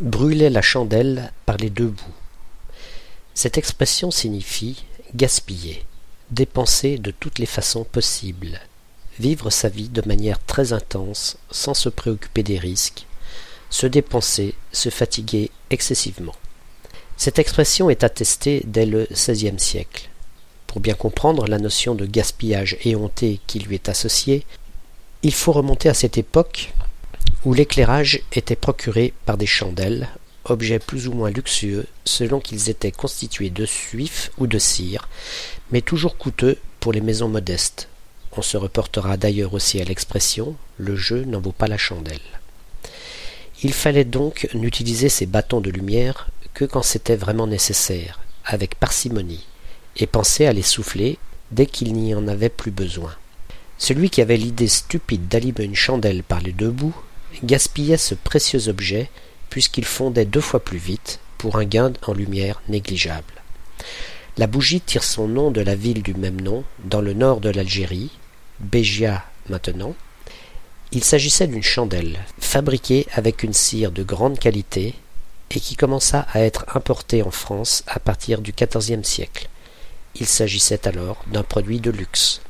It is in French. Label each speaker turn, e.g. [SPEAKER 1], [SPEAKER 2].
[SPEAKER 1] brûler la chandelle par les deux bouts. Cette expression signifie gaspiller, dépenser de toutes les façons possibles, vivre sa vie de manière très intense sans se préoccuper des risques, se dépenser, se fatiguer excessivement. Cette expression est attestée dès le XVIe siècle. Pour bien comprendre la notion de gaspillage éhonté qui lui est associée, il faut remonter à cette époque où l'éclairage était procuré par des chandelles, objets plus ou moins luxueux selon qu'ils étaient constitués de suif ou de cire, mais toujours coûteux pour les maisons modestes. On se reportera d'ailleurs aussi à l'expression le jeu n'en vaut pas la chandelle. Il fallait donc n'utiliser ces bâtons de lumière que quand c'était vraiment nécessaire, avec parcimonie, et penser à les souffler dès qu'il n'y en avait plus besoin. Celui qui avait l'idée stupide d'allumer une chandelle par les deux bouts gaspillait ce précieux objet puisqu'il fondait deux fois plus vite pour un gain en lumière négligeable. La bougie tire son nom de la ville du même nom, dans le nord de l'Algérie, Bégia maintenant. Il s'agissait d'une chandelle, fabriquée avec une cire de grande qualité et qui commença à être importée en France à partir du XIVe siècle. Il s'agissait alors d'un produit de luxe.